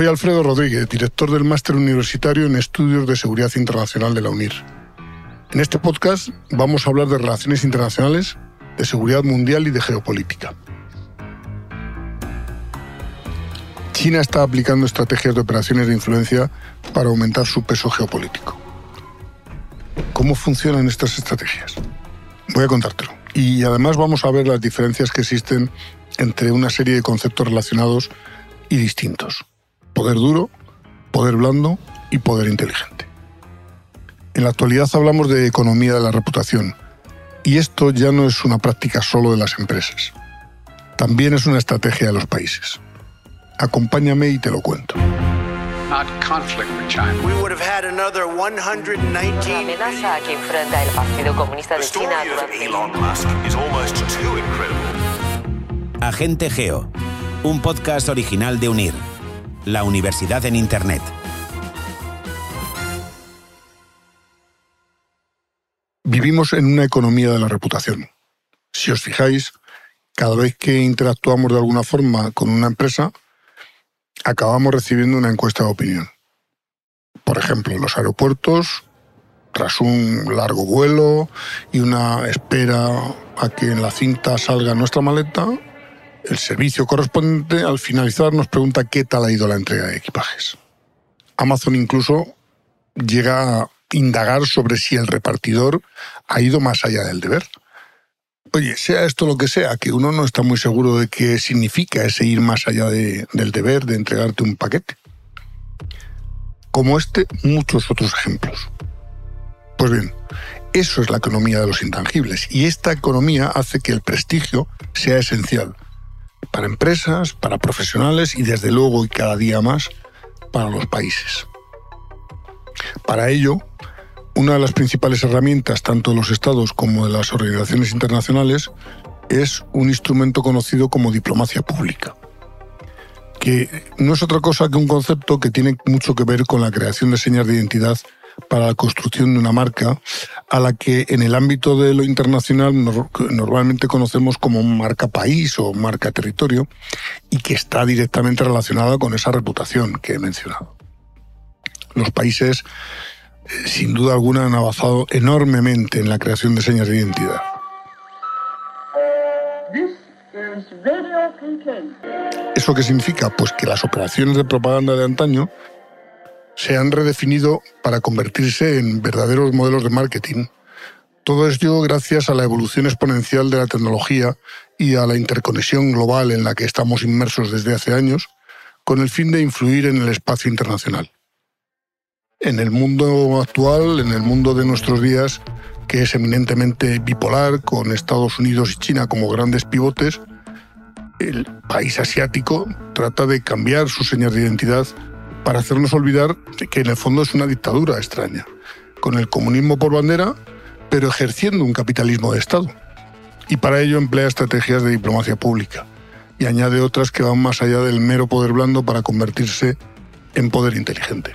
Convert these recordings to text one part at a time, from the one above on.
Soy Alfredo Rodríguez, director del Máster Universitario en Estudios de Seguridad Internacional de la UNIR. En este podcast vamos a hablar de relaciones internacionales, de seguridad mundial y de geopolítica. China está aplicando estrategias de operaciones de influencia para aumentar su peso geopolítico. ¿Cómo funcionan estas estrategias? Voy a contártelo. Y además vamos a ver las diferencias que existen entre una serie de conceptos relacionados y distintos. Poder duro, poder blando y poder inteligente. En la actualidad hablamos de economía de la reputación, y esto ya no es una práctica solo de las empresas, también es una estrategia de los países. Acompáñame y te lo cuento. La amenaza que enfrenta el Partido Comunista de China Agente Geo, un podcast original de UNIR, la Universidad en Internet. Vivimos en una economía de la reputación. Si os fijáis, cada vez que interactuamos de alguna forma con una empresa, acabamos recibiendo una encuesta de opinión. Por ejemplo, en los aeropuertos, tras un largo vuelo y una espera a que en la cinta salga nuestra maleta, el servicio correspondiente al finalizar nos pregunta qué tal ha ido la entrega de equipajes. Amazon incluso llega a indagar sobre si el repartidor ha ido más allá del deber. Oye, sea esto lo que sea, que uno no está muy seguro de qué significa ese ir más allá del deber de entregarte un paquete. Como este, muchos otros ejemplos. Pues bien, eso es la economía de los intangibles y esta economía hace que el prestigio sea esencial para empresas, para profesionales y desde luego y cada día más para los países. Para ello, una de las principales herramientas tanto de los estados como de las organizaciones internacionales es un instrumento conocido como diplomacia pública, que no es otra cosa que un concepto que tiene mucho que ver con la creación de señas de identidad para la construcción de una marca a la que en el ámbito de lo internacional normalmente conocemos como marca país o marca territorio y que está directamente relacionada con esa reputación que he mencionado. Los países, eh, sin duda alguna, han avanzado enormemente en la creación de señas de identidad. ¿Eso qué significa? Pues que las operaciones de propaganda de antaño se han redefinido para convertirse en verdaderos modelos de marketing. Todo ello gracias a la evolución exponencial de la tecnología y a la interconexión global en la que estamos inmersos desde hace años, con el fin de influir en el espacio internacional. En el mundo actual, en el mundo de nuestros días, que es eminentemente bipolar, con Estados Unidos y China como grandes pivotes, el país asiático trata de cambiar sus señas de identidad para hacernos olvidar que en el fondo es una dictadura extraña, con el comunismo por bandera, pero ejerciendo un capitalismo de Estado. Y para ello emplea estrategias de diplomacia pública y añade otras que van más allá del mero poder blando para convertirse en poder inteligente.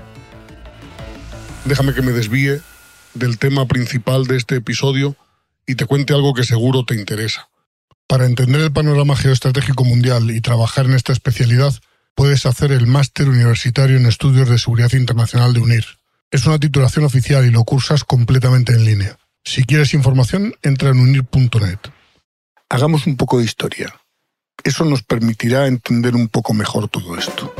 Déjame que me desvíe del tema principal de este episodio y te cuente algo que seguro te interesa. Para entender el panorama geoestratégico mundial y trabajar en esta especialidad, puedes hacer el Máster Universitario en Estudios de Seguridad Internacional de UNIR. Es una titulación oficial y lo cursas completamente en línea. Si quieres información, entra en unir.net. Hagamos un poco de historia. Eso nos permitirá entender un poco mejor todo esto.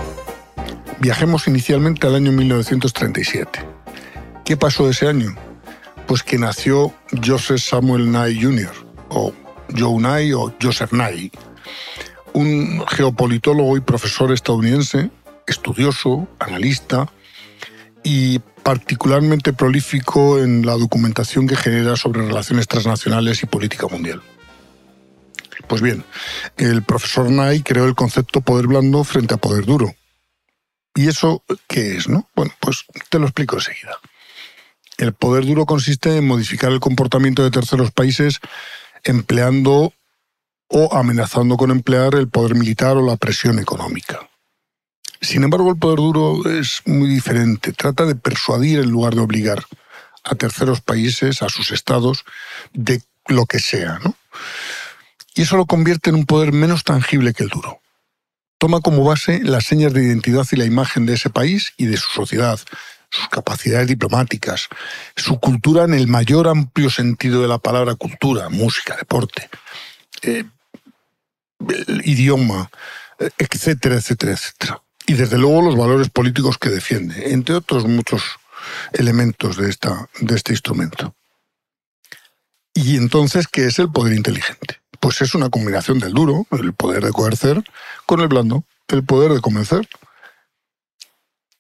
Viajemos inicialmente al año 1937. ¿Qué pasó ese año? Pues que nació Joseph Samuel Nye Jr., o Joe Nye o Joseph Nye, un geopolitólogo y profesor estadounidense, estudioso, analista y particularmente prolífico en la documentación que genera sobre relaciones transnacionales y política mundial. Pues bien, el profesor Nye creó el concepto poder blando frente a poder duro. ¿Y eso qué es, no? Bueno, pues te lo explico enseguida. El poder duro consiste en modificar el comportamiento de terceros países empleando o amenazando con emplear el poder militar o la presión económica. Sin embargo, el poder duro es muy diferente. Trata de persuadir en lugar de obligar a terceros países, a sus estados, de lo que sea. ¿no? Y eso lo convierte en un poder menos tangible que el duro. toma como base las señas de identidad y la imagen de ese país y de su sociedad, sus capacidades diplomáticas, su cultura en el mayor amplio sentido de la palabra cultura, música, deporte, eh, idioma, eh, etcétera, etcétera, etcétera. Y desde luego los valores políticos que defiende, entre otros muchos elementos de, esta, de este instrumento. Y entonces, ¿qué es el poder inteligente? Pues es una combinación del duro, el poder de coercer, con el blando, el poder de convencer.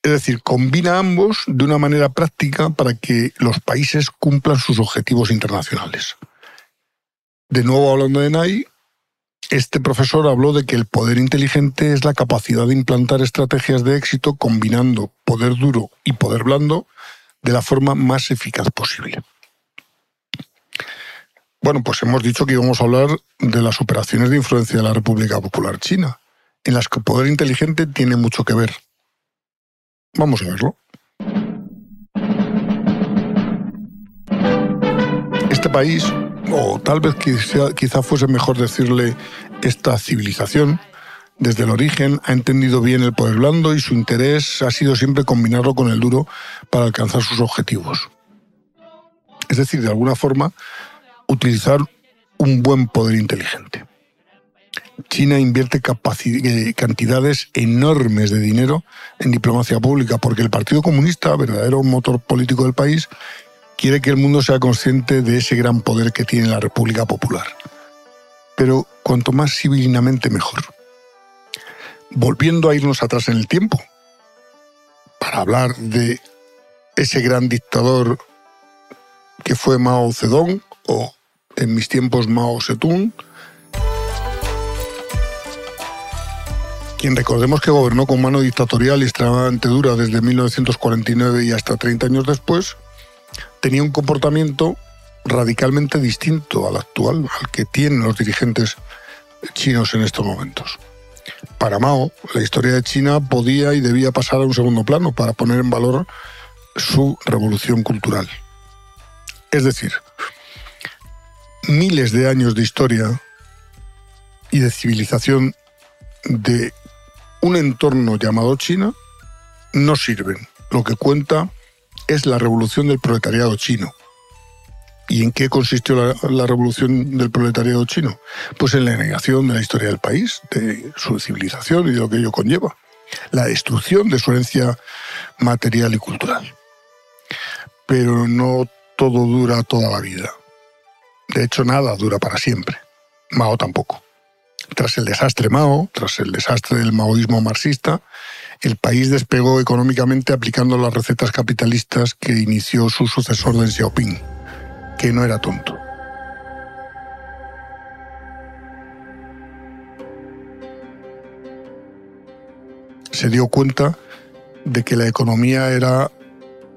Es decir, combina ambos de una manera práctica para que los países cumplan sus objetivos internacionales. De nuevo hablando de NAI, este profesor habló de que el poder inteligente es la capacidad de implantar estrategias de éxito combinando poder duro y poder blando de la forma más eficaz posible. Bueno, pues hemos dicho que íbamos a hablar de las operaciones de influencia de la República Popular China, en las que el poder inteligente tiene mucho que ver. Vamos a verlo. Este país o tal vez quizá, quizá fuese mejor decirle esta civilización, desde el origen ha entendido bien el poder blando y su interés ha sido siempre combinarlo con el duro para alcanzar sus objetivos. Es decir, de alguna forma, utilizar un buen poder inteligente. China invierte eh, cantidades enormes de dinero en diplomacia pública porque el Partido Comunista, verdadero motor político del país, quiere que el mundo sea consciente de ese gran poder que tiene la República Popular. Pero cuanto más civilinamente mejor. Volviendo a irnos atrás en el tiempo, para hablar de ese gran dictador que fue Mao Zedong, o en mis tiempos Mao Zedong, quien recordemos que gobernó con mano dictatorial y extremadamente dura desde 1949 y hasta 30 años después, tenía un comportamiento radicalmente distinto al actual, al que tienen los dirigentes chinos en estos momentos. Para Mao, la historia de China podía y debía pasar a un segundo plano para poner en valor su revolución cultural. Es decir, miles de años de historia y de civilización de un entorno llamado China no sirven. Lo que cuenta es la revolución del proletariado chino. ¿Y en qué consistió la, revolución del proletariado chino? Pues en la negación de la historia del país, de su civilización y de lo que ello conlleva. La destrucción de su herencia material y cultural. Pero no todo dura toda la vida. De hecho, nada dura para siempre. Mao tampoco. Tras el desastre Mao, tras el desastre del maoísmo marxista, el país despegó económicamente aplicando las recetas capitalistas que inició su sucesor Deng Xiaoping, que no era tonto. Se dio cuenta de que la economía era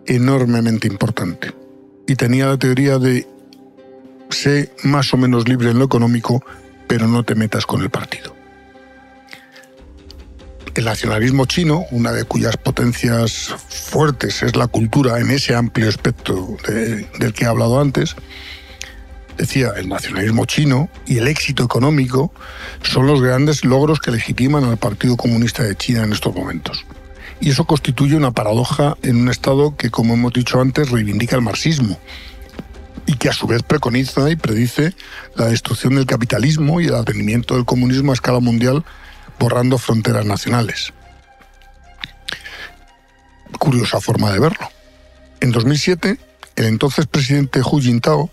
enormemente importante y tenía la teoría de sé más o menos libre en lo económico, pero no te metas con el partido. El nacionalismo chino, una de cuyas potencias fuertes es la cultura en ese amplio espectro del que he hablado antes, decía, el nacionalismo chino y el éxito económico son los grandes logros que legitiman al Partido Comunista de China en estos momentos. Y eso constituye una paradoja en un Estado que, como hemos dicho antes, reivindica el marxismo y que a su vez preconiza y predice la destrucción del capitalismo y el advenimiento del comunismo a escala mundial borrando fronteras nacionales. Curiosa forma de verlo. En 2007, el entonces presidente Hu Jintao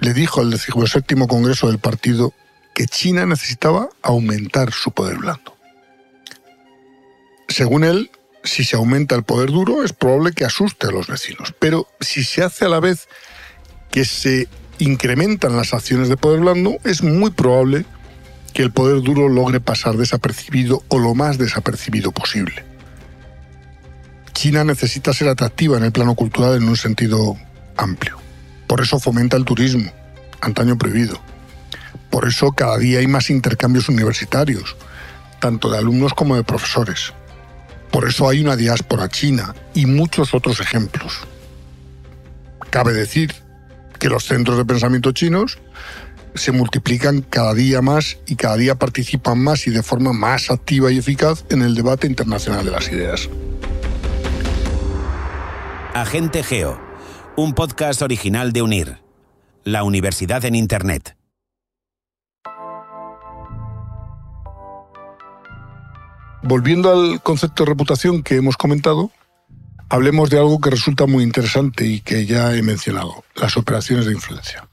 le dijo al 17 Congreso del partido que China necesitaba aumentar su poder blando. Según él, si se aumenta el poder duro es probable que asuste a los vecinos, pero si se hace a la vez que se incrementan las acciones de poder blando, es muy probable que el poder duro logre pasar desapercibido o lo más desapercibido posible. China necesita ser atractiva en el plano cultural en un sentido amplio. Por eso fomenta el turismo, antaño prohibido. Por eso cada día hay más intercambios universitarios, tanto de alumnos como de profesores. Por eso hay una diáspora china y muchos otros ejemplos. Cabe decir que los centros de pensamiento chinos se multiplican cada día más y cada día participan más y de forma más activa y eficaz en el debate internacional de las ideas. Agente Geo, un podcast original de UNIR, la Universidad en Internet. Volviendo al concepto de reputación que hemos comentado, hablemos de algo que resulta muy interesante y que ya he mencionado, las operaciones de influencia.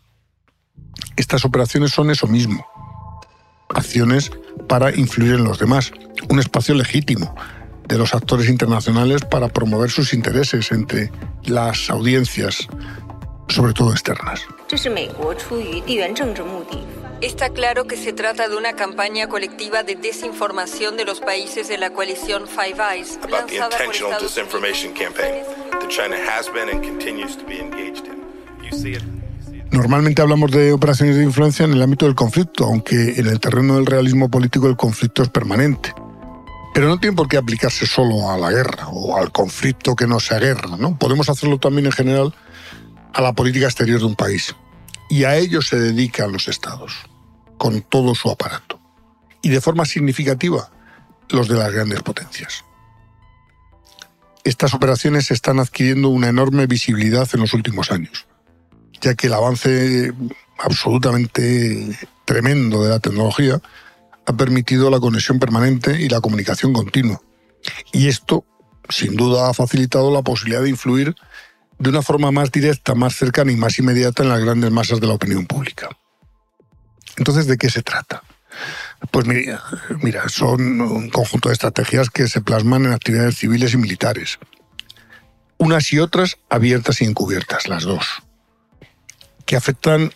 Estas operaciones son eso mismo, acciones para influir en los demás, un espacio legítimo de los actores internacionales para promover sus intereses entre las audiencias, sobre todo externas. Está claro que se trata de una campaña colectiva de desinformación de los países de la coalición Five Eyes, Normalmente hablamos de operaciones de influencia en el ámbito del conflicto, aunque en el terreno del realismo político el conflicto es permanente. Pero no tiene por qué aplicarse solo a la guerra o al conflicto que no sea guerra, ¿no? Podemos hacerlo también en general a la política exterior de un país. Y a ello se dedican los estados, con todo su aparato. Y de forma significativa, los de las grandes potencias. Estas operaciones están adquiriendo una enorme visibilidad en los últimos años, ya que el avance absolutamente tremendo de la tecnología ha permitido la conexión permanente y la comunicación continua. Y esto, sin duda, ha facilitado la posibilidad de influir de una forma más directa, más cercana y más inmediata en las grandes masas de la opinión pública. Entonces, ¿de qué se trata? Pues mira, mira, son un conjunto de estrategias que se plasman en actividades civiles y militares. Unas y otras abiertas y encubiertas, las dos, que afectan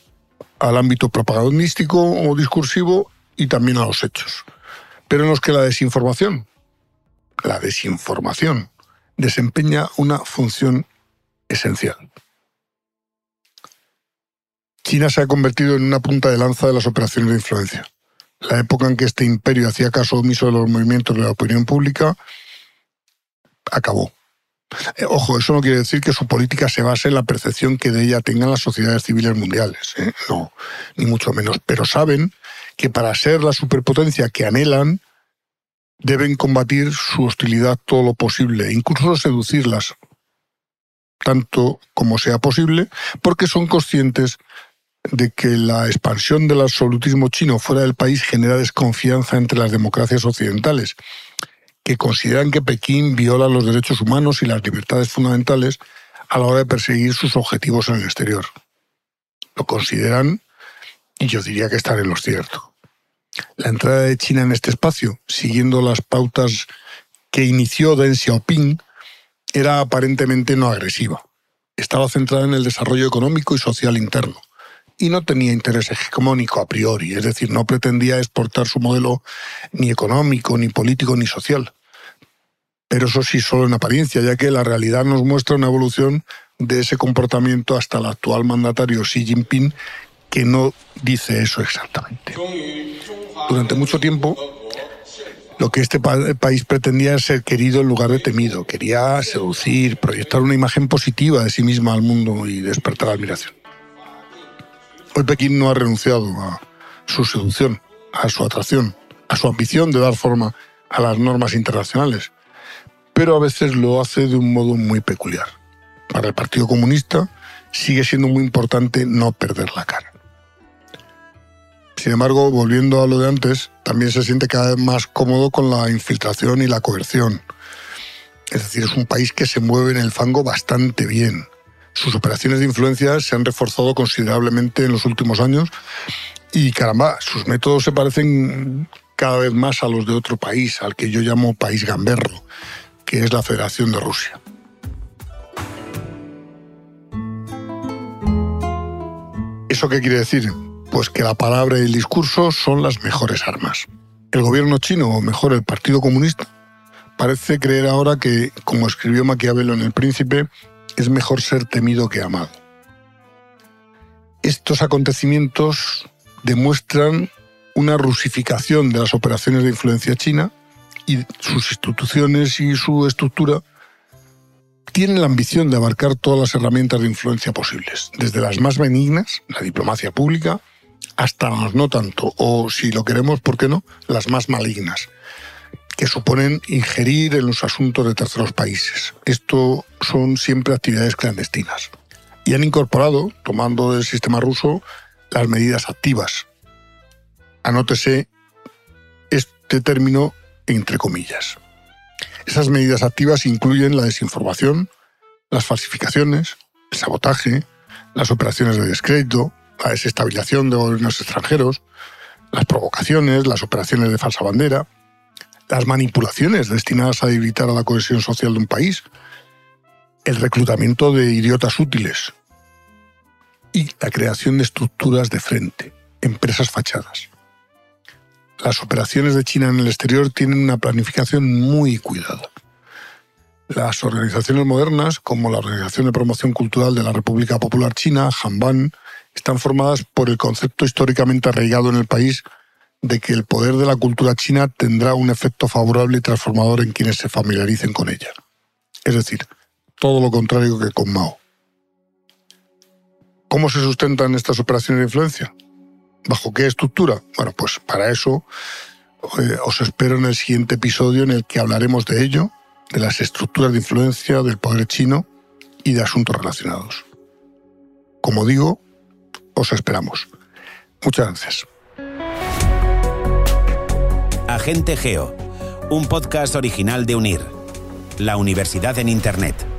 al ámbito propagandístico o discursivo y también a los hechos, pero en los que la desinformación, la desinformación, desempeña una función esencial. China se ha convertido en una punta de lanza de las operaciones de influencia. La época en que este imperio hacía caso omiso de los movimientos de la opinión pública acabó. Eh, ojo, eso no quiere decir que su política se base en la percepción que de ella tengan las sociedades civiles mundiales. ¿eh? No, ni mucho menos. Pero saben que para ser la superpotencia que anhelan, deben combatir su hostilidad todo lo posible, incluso seducirlas tanto como sea posible, porque son conscientes de que la expansión del absolutismo chino fuera del país genera desconfianza entre las democracias occidentales, que consideran que Pekín viola los derechos humanos y las libertades fundamentales a la hora de perseguir sus objetivos en el exterior. Lo consideran, y yo diría que están en lo cierto. La entrada de China en este espacio, siguiendo las pautas que inició Deng Xiaoping, era aparentemente no agresiva. Estaba centrada en el desarrollo económico y social interno y no tenía interés hegemónico a priori, es decir, no pretendía exportar su modelo ni económico, ni político, ni social. Pero eso sí solo en apariencia, ya que la realidad nos muestra una evolución de ese comportamiento hasta el actual mandatario Xi Jinping, que no dice eso exactamente. Durante mucho tiempo, lo que este país pretendía es ser querido en lugar de temido. Quería seducir, proyectar una imagen positiva de sí misma al mundo y despertar admiración. Hoy Pekín no ha renunciado a su seducción, a su atracción, a su ambición de dar forma a las normas internacionales, pero a veces lo hace de un modo muy peculiar. Para el Partido Comunista sigue siendo muy importante no perder la cara. Sin embargo, volviendo a lo de antes, también se siente cada vez más cómodo con la infiltración y la coerción. Es decir, es un país que se mueve en el fango bastante bien. Sus operaciones de influencia se han reforzado considerablemente en los últimos años y caramba, sus métodos se parecen cada vez más a los de otro país, al que yo llamo país gamberro, que es la Federación de Rusia. ¿Eso qué quiere decir? Pues que la palabra y el discurso son las mejores armas. El gobierno chino, o mejor el Partido Comunista, parece creer ahora que, como escribió Maquiavelo en El Príncipe, es mejor ser temido que amado. Estos acontecimientos demuestran una rusificación de las operaciones de influencia china y sus instituciones y su estructura tienen la ambición de abarcar todas las herramientas de influencia posibles, desde las más benignas, la diplomacia pública, hasta las no tanto, o si lo queremos, ¿por qué no? Las más malignas, que suponen ingerir en los asuntos de terceros países. Esto son siempre actividades clandestinas. Y han incorporado, tomando del sistema ruso, las medidas activas. Anótese este término entre comillas. Esas medidas activas incluyen la desinformación, las falsificaciones, el sabotaje, las operaciones de descrédito, la desestabilización de gobiernos extranjeros, las provocaciones, las operaciones de falsa bandera, las manipulaciones destinadas a debilitar a la cohesión social de un país, el reclutamiento de idiotas útiles y la creación de estructuras de frente, empresas fachadas. Las operaciones de China en el exterior tienen una planificación muy cuidada. Las organizaciones modernas, como la Organización de Promoción Cultural de la República Popular China, Hanban, están formadas por el concepto históricamente arraigado en el país de que el poder de la cultura china tendrá un efecto favorable y transformador en quienes se familiaricen con ella. Es decir, todo lo contrario que con Mao. ¿Cómo se sustentan estas operaciones de influencia? ¿Bajo qué estructura? Bueno, pues para eso eh, os espero en el siguiente episodio en el que hablaremos de ello, de las estructuras de influencia del poder chino y de asuntos relacionados. Como digo, os esperamos. Muchas gracias. Agente Geo, un podcast original de UNIR, la Universidad en Internet.